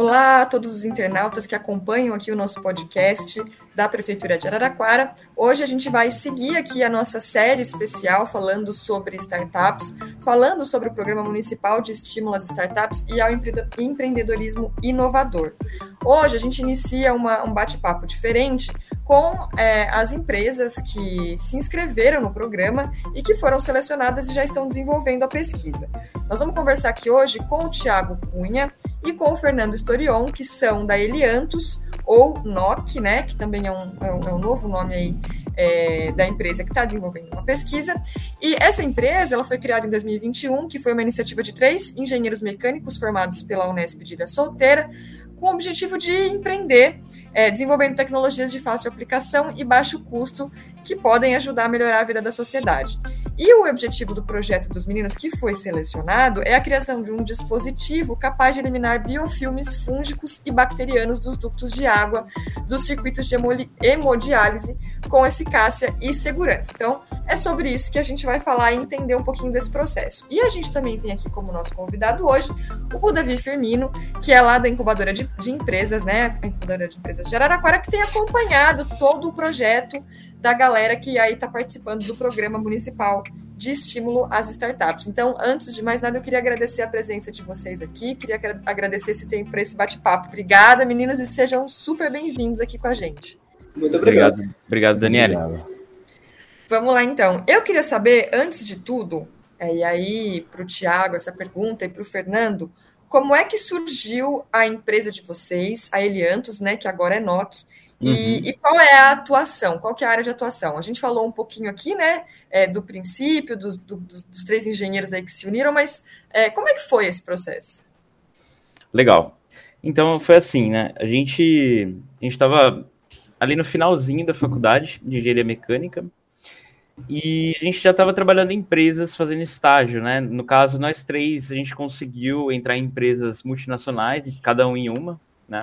Olá a todos os internautas que acompanham aqui o nosso podcast da Prefeitura de Araraquara. Hoje a gente vai seguir aqui a nossa série especial falando sobre startups, falando sobre o Programa Municipal de Estímulo às Startups e ao Empreendedorismo Inovador. Hoje a gente inicia uma, um bate-papo diferente com é, as empresas que se inscreveram no programa e que foram selecionadas e já estão desenvolvendo a pesquisa. Nós vamos conversar aqui hoje com o Tiago Cunha e com o Fernando Storion, que são da Eliantus, ou NOC, né, que também é um, é um, é um novo nome aí é, da empresa que está desenvolvendo uma pesquisa. E essa empresa ela foi criada em 2021, que foi uma iniciativa de três engenheiros mecânicos formados pela Unesp de Ilha Solteira, com o objetivo de empreender, é, desenvolvendo tecnologias de fácil aplicação e baixo custo que podem ajudar a melhorar a vida da sociedade. E o objetivo do projeto dos meninos que foi selecionado é a criação de um dispositivo capaz de eliminar biofilmes fúngicos e bacterianos dos ductos de água dos circuitos de hemodiálise com eficácia e segurança. Então, é sobre isso que a gente vai falar e entender um pouquinho desse processo. E a gente também tem aqui como nosso convidado hoje o Davi Firmino, que é lá da incubadora de, de empresas, né? A incubadora de empresas de Araraquara, que tem acompanhado todo o projeto da galera que aí está participando do programa municipal de estímulo às startups. Então, antes de mais nada, eu queria agradecer a presença de vocês aqui, queria agradecer esse tempo para esse bate-papo. Obrigada, meninos, e sejam super bem-vindos aqui com a gente. Muito obrigado. Obrigado, obrigado Daniela. Vamos lá, então. Eu queria saber, antes de tudo, é, e aí para o Tiago essa pergunta e para o Fernando, como é que surgiu a empresa de vocês, a Eliantos, né, que agora é NOC, uhum. e, qual é a atuação? Qual que é a área de atuação? A gente falou um pouquinho aqui, né, é, do princípio, dos, do, dos, três engenheiros aí que se uniram, mas é, como é que foi esse processo? Legal. Então, foi assim, né, a gente a estava ali no finalzinho da faculdade de engenharia mecânica, e a gente já estava trabalhando em empresas fazendo estágio, né? No caso, nós três, a gente conseguiu entrar em empresas multinacionais, cada um em uma, né?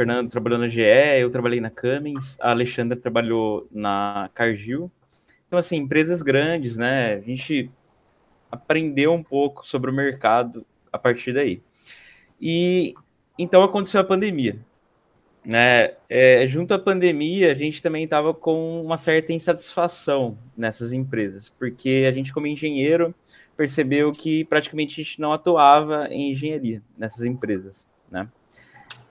Fernando trabalhou na GE, eu trabalhei na Cummins, a Alexandra trabalhou na Cargill. Então, assim, empresas grandes, né? A gente aprendeu um pouco sobre o mercado a partir daí. E então aconteceu a pandemia. Né? É, junto à pandemia, a gente também estava com uma certa insatisfação nessas empresas, porque a gente, como engenheiro, percebeu que praticamente a gente não atuava em engenharia nessas empresas. Né?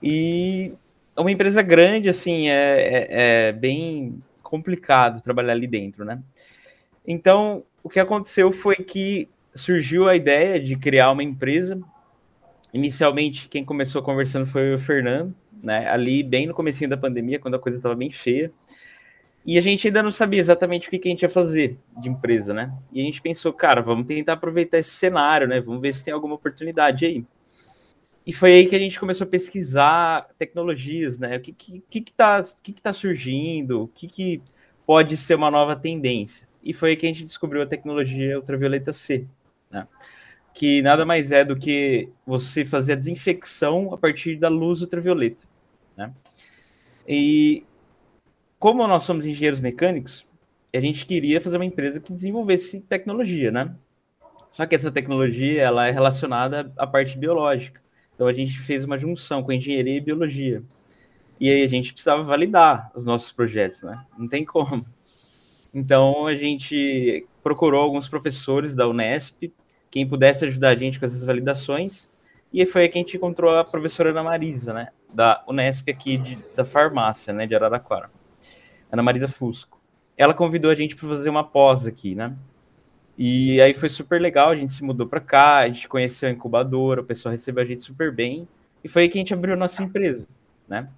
E uma empresa grande, assim, é, é, é, bem complicado trabalhar ali dentro, né? Então, o que aconteceu foi que surgiu a ideia de criar uma empresa. Inicialmente, quem começou conversando foi o Fernando, né? Ali, bem no começo da pandemia, quando a coisa estava bem feia. E a gente ainda não sabia exatamente o que, que a gente ia fazer de empresa, né? E a gente pensou, cara, vamos tentar aproveitar esse cenário, né? Vamos ver se tem alguma oportunidade aí. E foi aí que a gente começou a pesquisar tecnologias, né? O que que, que, que, tá, que, que tá surgindo, o que, que pode ser uma nova tendência. E foi aí que a gente descobriu a tecnologia ultravioleta C, né? Que nada mais é do que você fazer a desinfecção a partir da luz ultravioleta, né? E como nós somos engenheiros mecânicos, a gente queria fazer uma empresa que desenvolvesse tecnologia, né? Só que essa tecnologia ela é relacionada à parte biológica. Então a gente fez uma junção com engenharia e biologia. E aí a gente precisava validar os nossos projetos, né? Não tem como. Então a gente procurou alguns professores da Unesp, quem pudesse ajudar a gente com essas validações. E foi aí que a gente encontrou a professora Ana Marisa, né? Da Unesp aqui de, da farmácia, né? De Araraquara. Ana Marisa Fusco. Ela convidou a gente para fazer uma pós aqui, né? E aí foi super legal, a gente se mudou para cá, a gente conheceu a incubadora, o pessoal recebeu a gente super bem, e foi aí que a gente abriu a nossa empresa, né?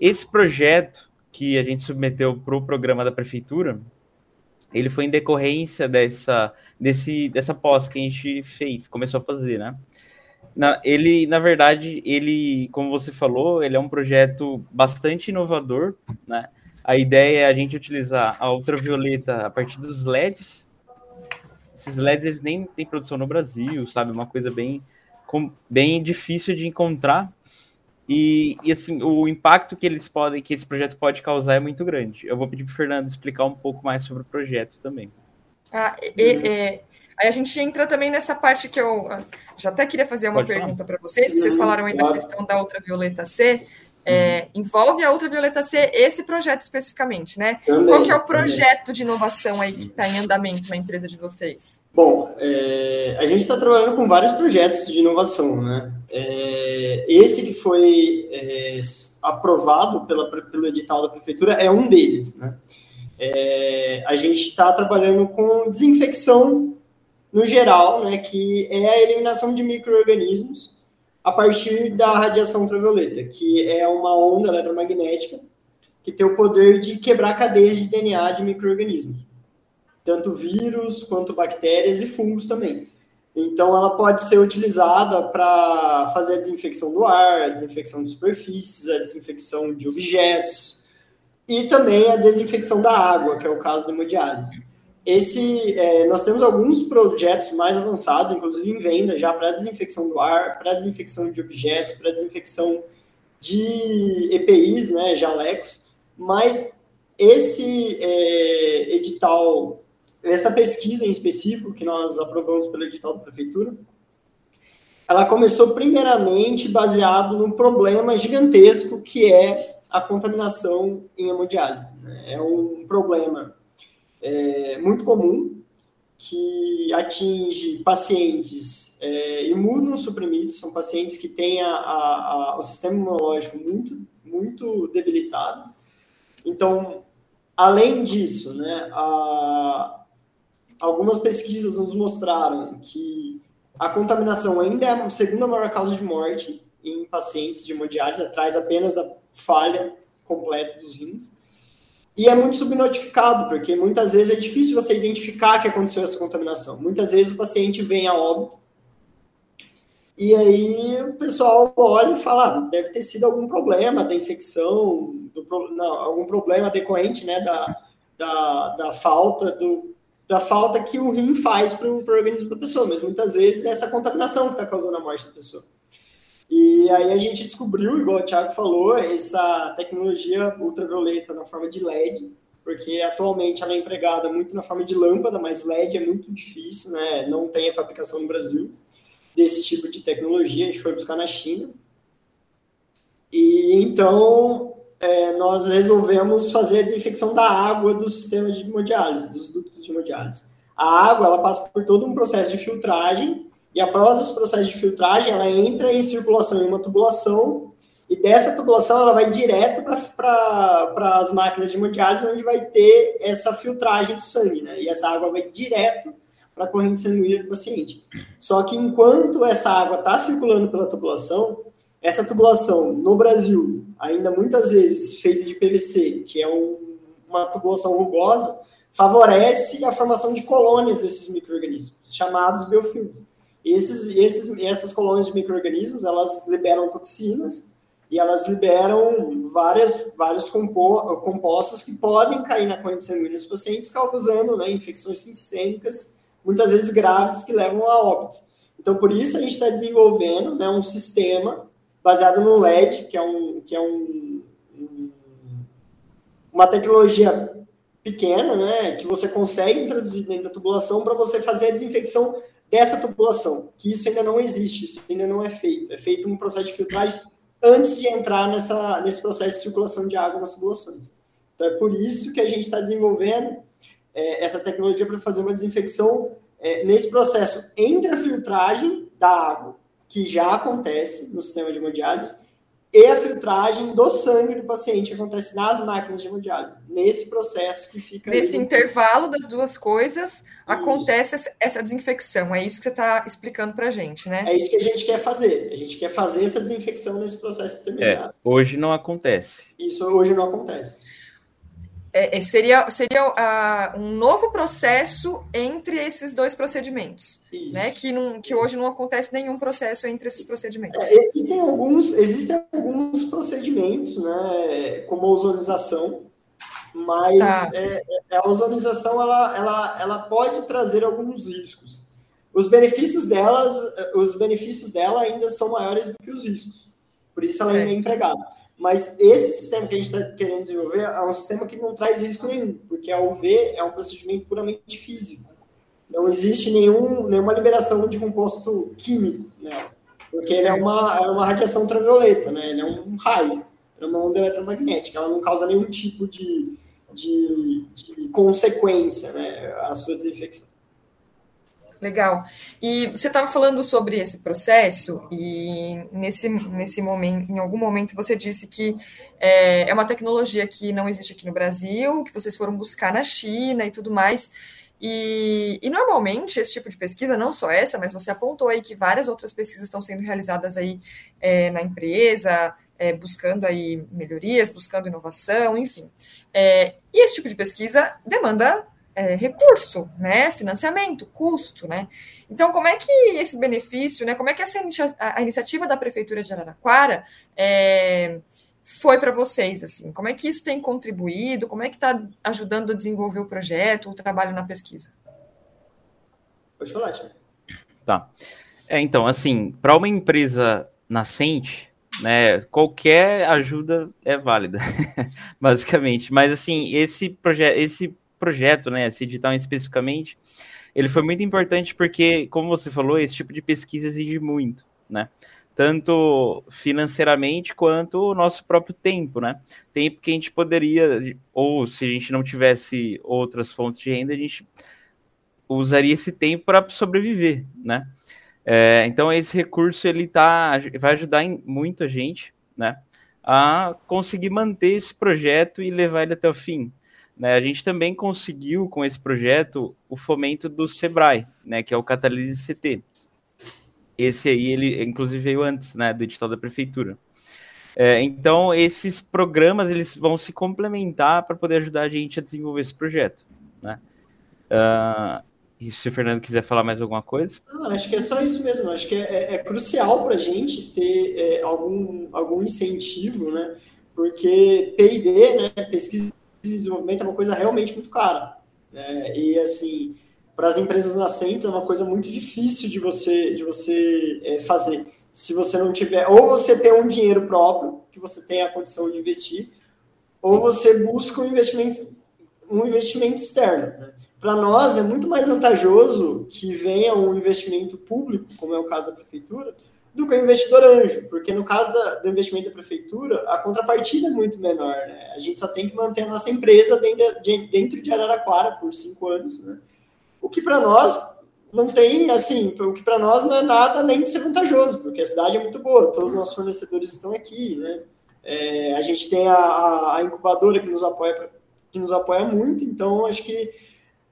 Esse projeto que a gente submeteu para o programa da prefeitura, ele foi em decorrência dessa, desse, dessa pós que a gente fez, começou a fazer, né? Na, ele, na verdade, ele, como você falou, ele é um projeto bastante inovador, né? A ideia é a gente utilizar a ultravioleta a partir dos LEDs, esses LEDs eles nem tem produção no Brasil, sabe? Uma coisa bem, com, bem difícil de encontrar. E, e, assim, o impacto que eles podem, que esse projeto pode causar é muito grande. Eu vou pedir para o Fernando explicar um pouco mais sobre o projeto também. Ah, e, Aí a gente entra também nessa parte que eu ah, já até queria fazer uma Pode pergunta para vocês, porque vocês falaram aí da questão da ultravioleta C. É, uhum. envolve a ultravioleta C esse projeto especificamente, né? Também, Qual que é o projeto também. de inovação aí que está em andamento na empresa de vocês? Bom, é, a gente está trabalhando com vários projetos de inovação, né? É, esse que foi é, aprovado pela, pelo edital da prefeitura é um deles, né? É, a gente está trabalhando com desinfecção no geral, né? Que é a eliminação de micro-organismos a partir da radiação ultravioleta, que é uma onda eletromagnética que tem o poder de quebrar cadeias de DNA de micro-organismos, tanto vírus quanto bactérias e fungos também. Então, ela pode ser utilizada para fazer a desinfecção do ar, a desinfecção de superfícies, a desinfecção de objetos e também a desinfecção da água, que é o caso da hemodiálise. Esse, é, nós temos alguns projetos mais avançados, inclusive em venda, já para desinfecção do ar, para desinfecção de objetos, para desinfecção de EPIs, né, jalecos, mas esse é, edital, essa pesquisa em específico, que nós aprovamos pelo edital da prefeitura, ela começou primeiramente baseado num problema gigantesco que é a contaminação em hemodiálise. Né? É um problema é, muito comum que atinge pacientes é, imunossuprimidos, são pacientes que têm a, a, a, o sistema imunológico muito, muito debilitado. Então, além disso, né, algumas pesquisas nos mostraram que a contaminação ainda é a segunda maior causa de morte em pacientes de hemodiálise, atrás apenas da falha completa dos rins. E é muito subnotificado, porque muitas vezes é difícil você identificar que aconteceu essa contaminação. Muitas vezes o paciente vem a óbito e aí o pessoal olha e fala, ah, deve ter sido algum problema da infecção, do, não, algum problema decorrente né, da, da, da falta do, da falta que o rim faz para o organismo da pessoa, mas muitas vezes é essa contaminação que está causando a morte da pessoa. E aí a gente descobriu, igual o Thiago falou, essa tecnologia ultravioleta na forma de LED, porque atualmente ela é empregada muito na forma de lâmpada, mas LED é muito difícil, né? Não tem a fabricação no Brasil desse tipo de tecnologia, a gente foi buscar na China. E então é, nós resolvemos fazer a desinfecção da água do sistema de hemodiálise, dos ductos de hemodiálise. A água ela passa por todo um processo de filtragem e após os processos de filtragem, ela entra em circulação em uma tubulação, e dessa tubulação ela vai direto para as máquinas de hemodiálise, onde vai ter essa filtragem do sangue, né? E essa água vai direto para a corrente sanguínea do paciente. Só que enquanto essa água está circulando pela tubulação, essa tubulação no Brasil, ainda muitas vezes feita de PVC, que é um, uma tubulação rugosa, favorece a formação de colônias desses micro-organismos, chamados biofilmes. Esses, esses, essas colônias de micro-organismos, elas liberam toxinas e elas liberam várias, vários compo, compostos que podem cair na corrente sanguínea dos pacientes, causando né, infecções sistêmicas, muitas vezes graves, que levam a óbito. Então, por isso, a gente está desenvolvendo né, um sistema baseado no LED, que é, um, que é um uma tecnologia pequena, né, que você consegue introduzir dentro da tubulação para você fazer a desinfecção dessa tubulação, que isso ainda não existe, isso ainda não é feito. É feito um processo de filtragem antes de entrar nessa, nesse processo de circulação de água nas tubulações. Então, é por isso que a gente está desenvolvendo é, essa tecnologia para fazer uma desinfecção é, nesse processo entre a filtragem da água, que já acontece no sistema de hemodiálise, e a filtragem do sangue do paciente que acontece nas máquinas de hemodiálise. Nesse processo que fica. Nesse ali... intervalo das duas coisas, isso. acontece essa desinfecção. É isso que você está explicando para a gente, né? É isso que a gente quer fazer. A gente quer fazer essa desinfecção nesse processo intermediário. É, hoje não acontece. Isso hoje não acontece. É, é, seria seria uh, um novo processo entre esses dois procedimentos, Isso. né? Que, não, que hoje não acontece nenhum processo entre esses procedimentos. É, existem alguns existem alguns procedimentos, né? Como a ozonização, mas tá. é, é a ozonização ela, ela, ela pode trazer alguns riscos. Os benefícios delas, os benefícios dela ainda são maiores do que os riscos. Por isso ela ainda é empregada. Mas esse sistema que a gente está querendo desenvolver é um sistema que não traz risco nenhum, porque a UV é um procedimento puramente físico. não existe nenhum, nenhuma liberação de composto químico? Porque ele é uma, é uma radiação ultravioleta, né? Ele é um raio, é uma onda eletromagnética, ela não causa nenhum tipo de, de, de consequência, né? A sua desinfecção. Legal. E você estava falando sobre esse processo, e nesse, nesse momento, em algum momento, você disse que é, é uma tecnologia que não existe aqui no Brasil, que vocês foram buscar na China e tudo mais. E, e, normalmente esse tipo de pesquisa, não só essa, mas você apontou aí que várias outras pesquisas estão sendo realizadas aí é, na empresa, é, buscando aí melhorias, buscando inovação, enfim. É, e esse tipo de pesquisa demanda é, recurso, né, financiamento, custo, né. Então, como é que esse benefício, né, como é que essa a, a iniciativa da prefeitura de Araraquara é, foi para vocês, assim? Como é que isso tem contribuído? Como é que está ajudando a desenvolver o projeto, o trabalho na pesquisa? Pode falar, Tiago. Tá. É, então, assim, para uma empresa nascente, né, qualquer ajuda é válida, basicamente. Mas, assim, esse, proje esse projeto, né, esse edital especificamente, ele foi muito importante porque, como você falou, esse tipo de pesquisa exige muito, né? tanto financeiramente quanto o nosso próprio tempo, né? Tempo que a gente poderia, ou se a gente não tivesse outras fontes de renda, a gente usaria esse tempo para sobreviver, né? É, então esse recurso ele tá, vai ajudar em, muito a gente, né? A conseguir manter esse projeto e levar ele até o fim. Né? A gente também conseguiu com esse projeto o fomento do Sebrae, né? Que é o Catalise CT esse aí, ele inclusive veio antes, né, do edital da prefeitura. É, então, esses programas, eles vão se complementar para poder ajudar a gente a desenvolver esse projeto, né? Uh, e se o Fernando quiser falar mais alguma coisa? Não, acho que é só isso mesmo. Acho que é, é, é crucial para a gente ter é, algum, algum incentivo, né? Porque P&D, né, pesquisa desenvolvimento, é uma coisa realmente muito cara. Né? E, assim, para as empresas nascentes é uma coisa muito difícil de você, de você é, fazer. Se você não tiver, ou você tem um dinheiro próprio, que você tem a condição de investir, ou você busca um investimento, um investimento externo. Né? Para nós é muito mais vantajoso que venha um investimento público, como é o caso da prefeitura, do que o investidor anjo, porque no caso da, do investimento da prefeitura, a contrapartida é muito menor. Né? A gente só tem que manter a nossa empresa dentro de, dentro de Araraquara por cinco anos, né? o que para nós não tem, assim, o que para nós não é nada além de ser vantajoso, porque a cidade é muito boa, todos os nossos fornecedores estão aqui, né? É, a gente tem a, a, incubadora que nos apoia que nos apoia muito, então acho que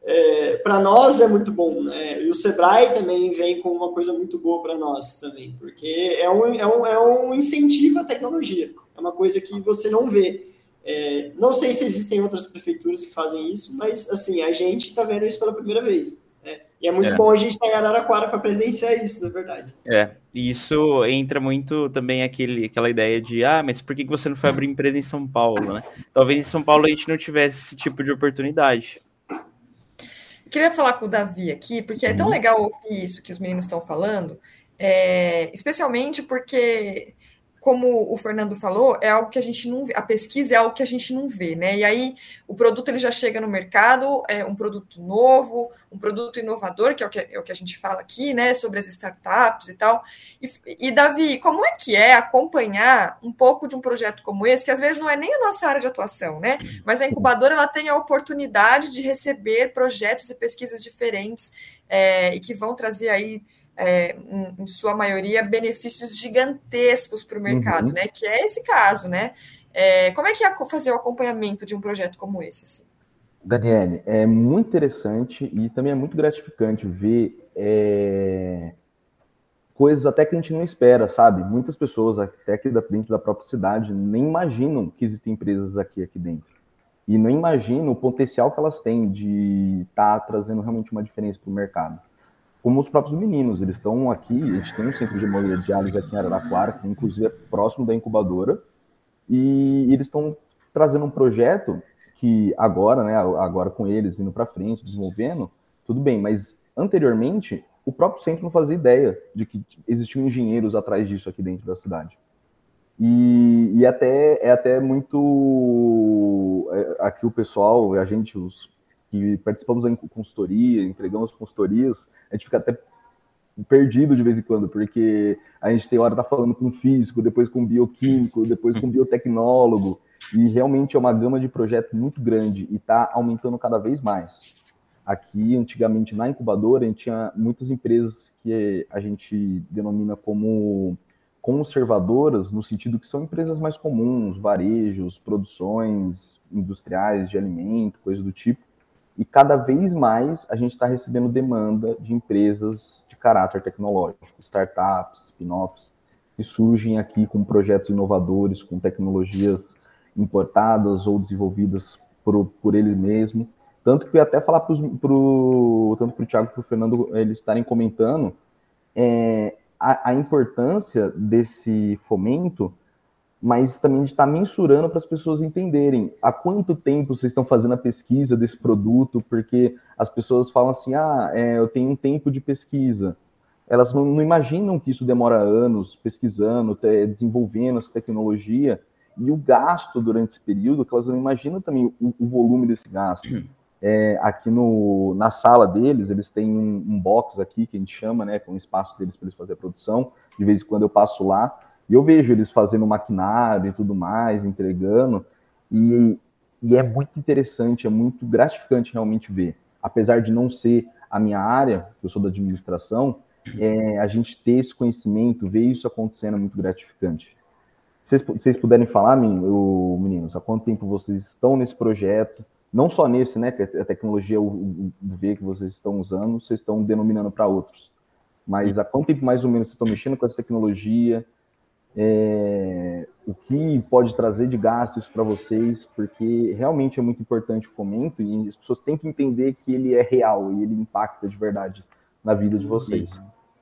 é, para nós é muito bom, né? E o Sebrae também vem com uma coisa muito boa para nós também, porque é um, é, um, é um incentivo à tecnologia, é uma coisa que você não vê. É, não sei se existem outras prefeituras que fazem isso, mas assim, a gente está vendo isso pela primeira vez. Né? E é muito é. bom a gente estar tá em Araraquara para presenciar isso, na verdade. É, e isso entra muito também aquele, aquela ideia de ah, mas por que você não foi abrir empresa em São Paulo, né? Talvez em São Paulo a gente não tivesse esse tipo de oportunidade. Queria falar com o Davi aqui, porque é tão uhum. legal ouvir isso que os meninos estão falando, é, especialmente porque como o Fernando falou, é algo que a gente não vê, a pesquisa é algo que a gente não vê, né? E aí o produto ele já chega no mercado, é um produto novo, um produto inovador, que é o que, é o que a gente fala aqui, né? Sobre as startups e tal. E, e, Davi, como é que é acompanhar um pouco de um projeto como esse, que às vezes não é nem a nossa área de atuação, né? Mas a incubadora ela tem a oportunidade de receber projetos e pesquisas diferentes é, e que vão trazer aí é, em sua maioria, benefícios gigantescos para o mercado, uhum. né? Que é esse caso, né? É, como é que é fazer o acompanhamento de um projeto como esse? Assim? Daniele, é muito interessante e também é muito gratificante ver é, coisas até que a gente não espera, sabe? Muitas pessoas até aqui dentro da própria cidade nem imaginam que existem empresas aqui aqui dentro e não imaginam o potencial que elas têm de estar tá trazendo realmente uma diferença para o mercado como os próprios meninos. Eles estão aqui, a gente tem um centro de hemodiálise aqui em Araraquara, que inclusive é próximo da incubadora, e eles estão trazendo um projeto que agora, né, agora com eles indo para frente, desenvolvendo, tudo bem, mas anteriormente o próprio centro não fazia ideia de que existiam engenheiros atrás disso aqui dentro da cidade. E, e até é até muito é, aqui o pessoal, a gente, os que participamos da consultoria, entregamos consultorias, a gente fica até perdido de vez em quando, porque a gente tem hora tá falando com físico, depois com bioquímico, depois com biotecnólogo, e realmente é uma gama de projetos muito grande e está aumentando cada vez mais. Aqui, antigamente, na incubadora, a gente tinha muitas empresas que a gente denomina como conservadoras, no sentido que são empresas mais comuns, varejos, produções industriais de alimento, coisa do tipo. E cada vez mais a gente está recebendo demanda de empresas de caráter tecnológico, startups, spin-offs, que surgem aqui com projetos inovadores, com tecnologias importadas ou desenvolvidas por, por ele mesmo. Tanto que eu até falar para pro, tanto para o Thiago e para o Fernando eles estarem comentando é, a, a, importância desse fomento, mas também de estar mensurando para as pessoas entenderem há quanto tempo vocês estão fazendo a pesquisa desse produto, porque as pessoas falam assim, ah, é, eu tenho um tempo de pesquisa. Elas não, não imaginam que isso demora anos pesquisando, desenvolvendo essa tecnologia, e o gasto durante esse período, que elas não imaginam também o, o volume desse gasto. É, aqui no, na sala deles, eles têm um, um, box aqui que a gente chama, né, com é um espaço deles para eles fazer a produção. De vez em quando eu passo lá e eu vejo eles fazendo maquinário e tudo mais, entregando. E, e é muito interessante, é muito gratificante realmente ver. Apesar de não ser a minha área, eu sou da administração, é, a gente ter esse conhecimento, ver isso acontecendo é muito gratificante. Vocês, vocês puderem falar, meninos, há quanto tempo vocês estão nesse projeto? não só nesse, né, que é a tecnologia o V que vocês estão usando, vocês estão denominando para outros. Mas há quanto tempo mais ou menos vocês estão mexendo com essa tecnologia? É, o que pode trazer de gasto isso para vocês? Porque realmente é muito importante o fomento e as pessoas têm que entender que ele é real e ele impacta de verdade na vida de vocês.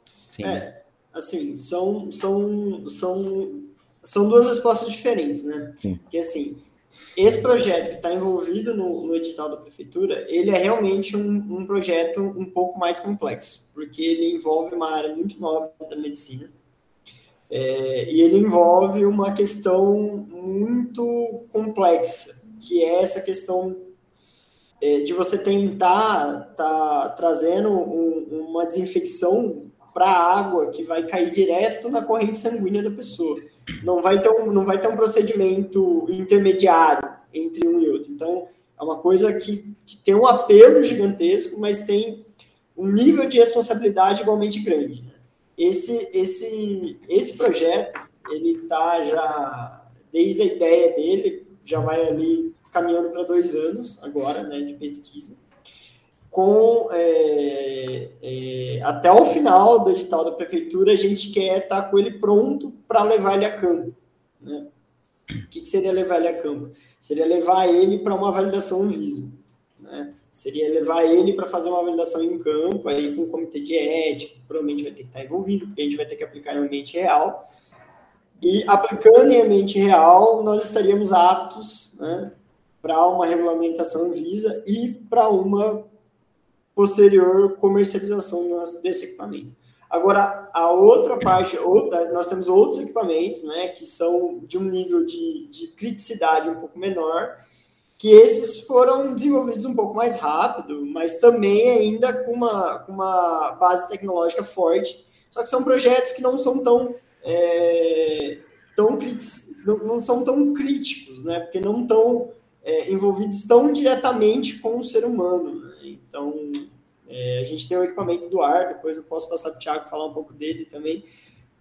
Sim. É, assim, são, são, são, são duas respostas diferentes, né? Sim. Que assim, esse projeto que está envolvido no, no, edital da prefeitura, ele é realmente um, um, projeto um pouco mais complexo, porque ele envolve uma área muito nova da medicina, é, e ele envolve uma questão muito complexa, que é essa questão é, de você tentar tá trazendo um, uma desinfecção para a água que vai cair direto na corrente sanguínea da pessoa. Não vai ter um, não vai ter um procedimento intermediário entre um e outro. Então, é uma coisa que, que tem um apelo gigantesco, mas tem um nível de responsabilidade igualmente grande. Esse, esse, esse projeto, ele está já, desde a ideia dele, já vai ali caminhando para dois anos agora, né, de pesquisa com é, é, até o final do edital da prefeitura, a gente quer estar com ele pronto para levar ele a campo. Né? O que, que, seria levar ele a campo? Seria levar ele para uma validação Visa. Né? Seria levar ele para fazer uma validação em campo, aí com um comitê de ética, provavelmente vai ter que estar envolvido, porque a gente vai ter que aplicar em ambiente real. E aplicando em ambiente real, nós estaríamos aptos né, para uma regulamentação Visa e para uma posterior comercialização desse equipamento. Agora, a outra parte, outra, nós temos outros equipamentos, né, que são de um nível de, de criticidade um pouco menor, que esses foram desenvolvidos um pouco mais rápido, mas também ainda com uma, com uma base tecnológica forte, só que são projetos que não são tão, é, tão não, não, são tão críticos, né, porque não estão é, envolvidos tão diretamente com o ser humano, né? Então, é, a gente tem o equipamento do ar, depois eu posso passar para o Thiago falar um pouco dele também,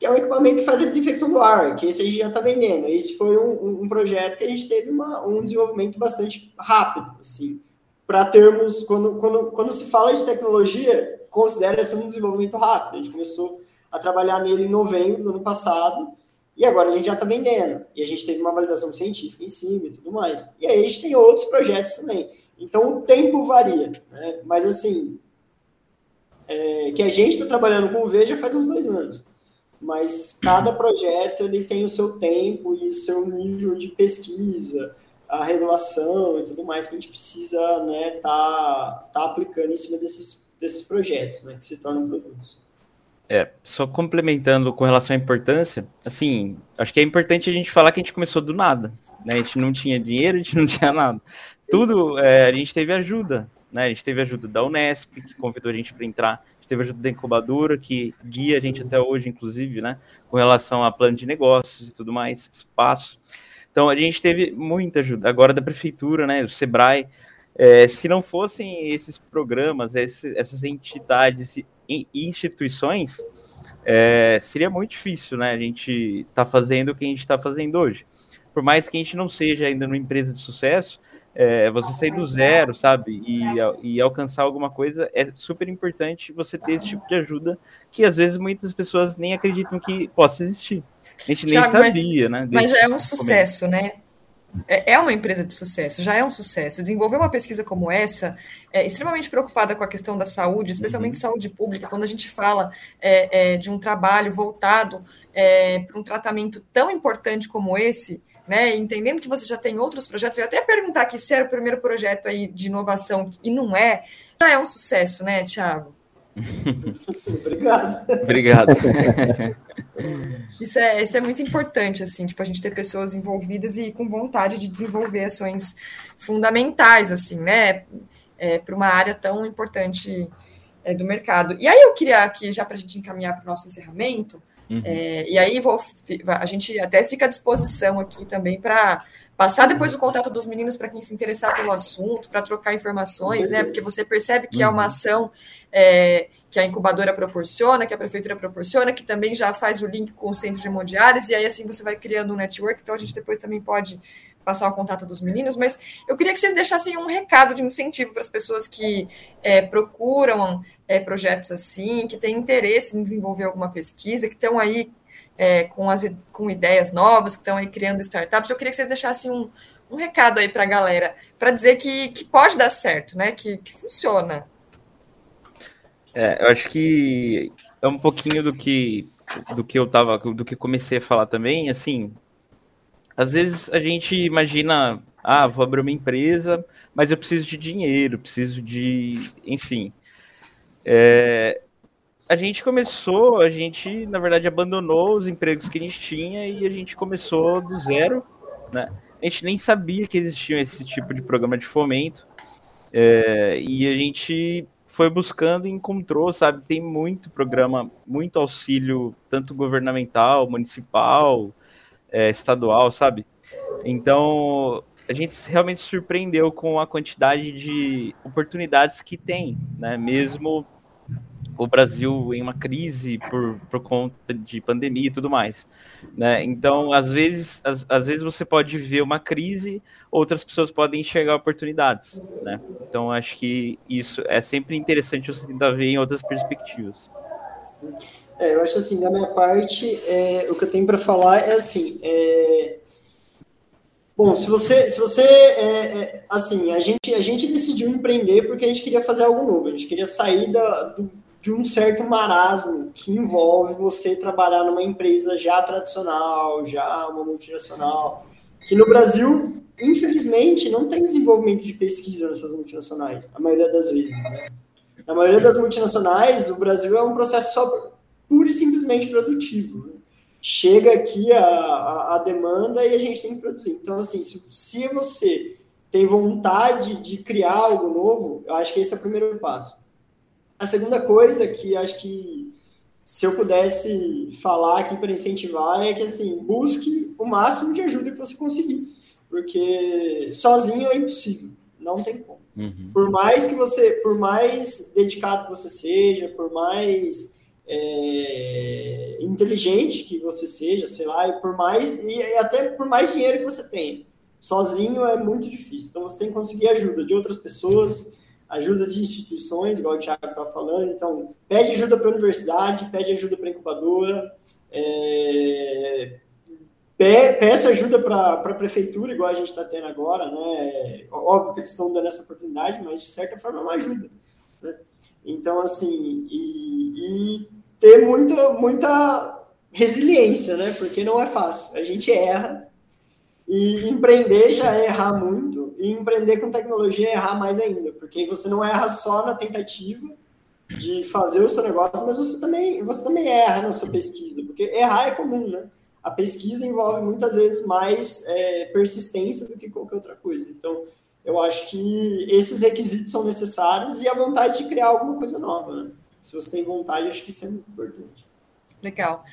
que é um equipamento que faz a desinfecção do ar, que esse a gente já está vendendo. Esse foi um, um, projeto que a gente teve uma, um desenvolvimento bastante rápido, assim, para termos, quando, quando, quando se fala de tecnologia, considera-se um desenvolvimento rápido. A gente começou a trabalhar nele em novembro do ano passado, e agora a gente já está vendendo. E a gente teve uma validação científica em cima e tudo mais. E aí a gente tem outros projetos também. Então o tempo varia, né? Mas assim, é, que a gente está trabalhando com o V já faz uns dois anos. Mas cada projeto ele tem o seu tempo e seu nível de pesquisa, a regulação e tudo mais que a gente precisa né, tá, tá aplicando em cima desses, desses projetos, né, que se tornam produtos. É, só complementando com relação à importância, assim, acho que é importante a gente falar que a gente começou do nada, né? A gente não tinha dinheiro, a gente não tinha nada tudo, é, a gente teve ajuda né? A gente teve ajuda da Unesp, que convidou a gente para entrar, a teve ajuda da incubadora, que guia a gente até hoje, inclusive, né? Com relação a plano de negócios e tudo mais, espaço. Então a gente teve muita ajuda. Agora da prefeitura, né? Do Sebrae. É, se não fossem esses programas, esses, essas entidades e instituições, é, seria muito difícil, né? A gente tá fazendo o que a gente está fazendo hoje. Por mais que a gente não seja ainda uma empresa de sucesso, é, você sair do zero, sabe, e, e, alcançar alguma coisa, é super importante você ter esse tipo de ajuda que às vezes muitas pessoas nem acreditam que possa existir. A gente nem Thiago, sabia, mas, né? Mas já é um sucesso, né? É, é uma empresa de sucesso, já é um sucesso. Desenvolver uma pesquisa como essa, é extremamente preocupada com a questão da saúde, especialmente uhum. saúde pública, quando a gente fala é, é, de um trabalho voltado é, para um tratamento tão importante como esse, né? Entendendo que você já tem outros projetos, eu ia até perguntar aqui se era o primeiro projeto aí de inovação, e não é, já é um sucesso, né, Tiago? Obrigado. Obrigado. Isso é, isso é muito importante, assim, tipo, a gente ter pessoas envolvidas e com vontade de desenvolver ações fundamentais, assim, né, é, para uma área tão importante é, do mercado. E aí eu queria aqui, já para a gente encaminhar para o nosso encerramento, uhum. é, e aí vou, a gente até fica à disposição aqui também para passar depois o contato dos meninos para quem se interessar pelo assunto, para trocar informações, né? Porque você percebe que é uma uhum. ação é, que a incubadora proporciona, que a prefeitura proporciona, que também já faz o link com o centro de hemodiálise, e aí assim você vai criando um network, então a gente depois também pode passar o contato dos meninos, mas eu queria que vocês deixassem um recado de incentivo para as pessoas que é, procuram é, projetos assim, que têm interesse em desenvolver alguma pesquisa, que estão aí é, com, as, com ideias novas, que estão aí criando startups. Eu queria que vocês deixassem um, um recado aí para a galera, para dizer que, que pode dar certo, né? Que, que funciona. É, eu acho que é um pouquinho do que do que eu tava, do que comecei a falar também, assim, às vezes a gente imagina, ah, vou abrir uma empresa, mas eu preciso de dinheiro, preciso de, enfim. É, a gente começou, a gente, na verdade, abandonou os empregos que a gente tinha e a gente começou do zero, né? A gente nem sabia que existia esse tipo de programa de fomento. É, e a gente foi buscando e encontrou, sabe? Tem muito programa, muito auxílio, tanto governamental, municipal, é, estadual, sabe? Então, a gente realmente surpreendeu com a quantidade de oportunidades que tem, né? Mesmo o Brasil em uma crise por, por conta de pandemia e tudo mais, né? Então, às vezes, às, às vezes você pode ver uma crise, outras pessoas podem enxergar oportunidades, né? Então, acho que isso é sempre interessante você tentar ver em outras perspectivas. É, eu acho assim, da minha parte, é, o que eu tenho para falar é assim, é... bom, se você, se você, é, é, assim, a gente, a gente decidiu empreender porque a gente queria fazer algo novo, a gente queria sair da, do, de um certo marasmo que envolve você trabalhar numa empresa já tradicional, já uma multinacional, que no Brasil, infelizmente, não tem desenvolvimento de pesquisa nessas multinacionais, a maioria das vezes, né? Na maioria das multinacionais, o Brasil é um processo só pura e simplesmente produtivo. Né? Chega aqui a, a, a, demanda e a gente tem que produzir. Então, assim, se, se você tem vontade de criar algo novo, eu acho que esse é o primeiro passo. A segunda coisa que acho que se eu pudesse falar aqui para incentivar é que assim busque o máximo de ajuda que você conseguir, porque sozinho é impossível, não tem como. Uhum. Por mais que você, por mais dedicado que você seja, por mais é, inteligente que você seja, sei lá, e por mais e até por mais dinheiro que você tenha, sozinho é muito difícil. Então você tem que conseguir ajuda de outras pessoas, ajuda de instituições, igual o Thiago estava falando. Então pede ajuda para a universidade, pede ajuda para a incubadora. É, peça ajuda para a prefeitura, igual a gente está tendo agora, né? Óbvio que eles estão dando essa oportunidade, mas de certa forma é uma ajuda. Né? Então, assim, e, e, ter muita, muita resiliência, né? Porque não é fácil. A gente erra, e empreender já é errar muito, e empreender com tecnologia é errar mais ainda, porque você não erra só na tentativa de fazer o seu negócio, mas você também, você também erra na sua pesquisa, porque errar é comum, né? A pesquisa envolve muitas vezes mais é, persistência do que qualquer outra coisa. Então, eu acho que esses requisitos são necessários e a vontade de criar alguma coisa nova. Né? Se você tem vontade, acho que isso é muito importante. Legal.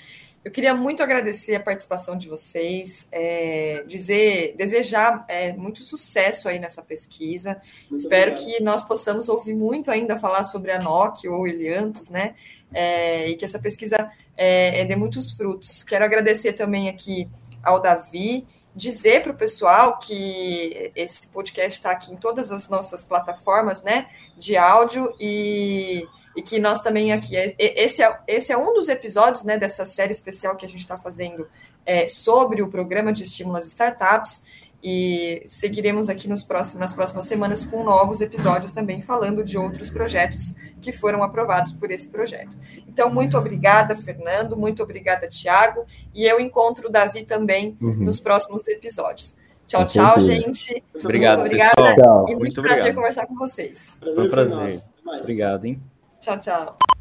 Eu queria muito agradecer a participação de vocês, é, dizer, desejar é, muito sucesso aí nessa pesquisa. Muito Espero obrigado. que nós possamos ouvir muito ainda falar sobre a NOC ou Eliantos, né? É, e que essa pesquisa é, é, dê muitos frutos. Quero agradecer também aqui ao Davi dizer para o pessoal que esse podcast está aqui em todas as nossas plataformas né, de áudio e, e que nós também aqui. Esse é, esse é um dos episódios né, dessa série especial que a gente está fazendo é, sobre o programa de estímulo às startups e seguiremos aqui nos próximos, nas próximas semanas com novos episódios também falando de outros projetos que foram aprovados por esse projeto. Então, muito obrigada, Fernando, muito obrigada, Tiago, e eu encontro o Davi também uhum. nos próximos episódios. Tchau, tchau, gente. Obrigado, muito obrigada pessoal. e muito, muito prazer obrigado. conversar com vocês. Prazer, Foi um prazer. Obrigado, hein? Tchau, tchau.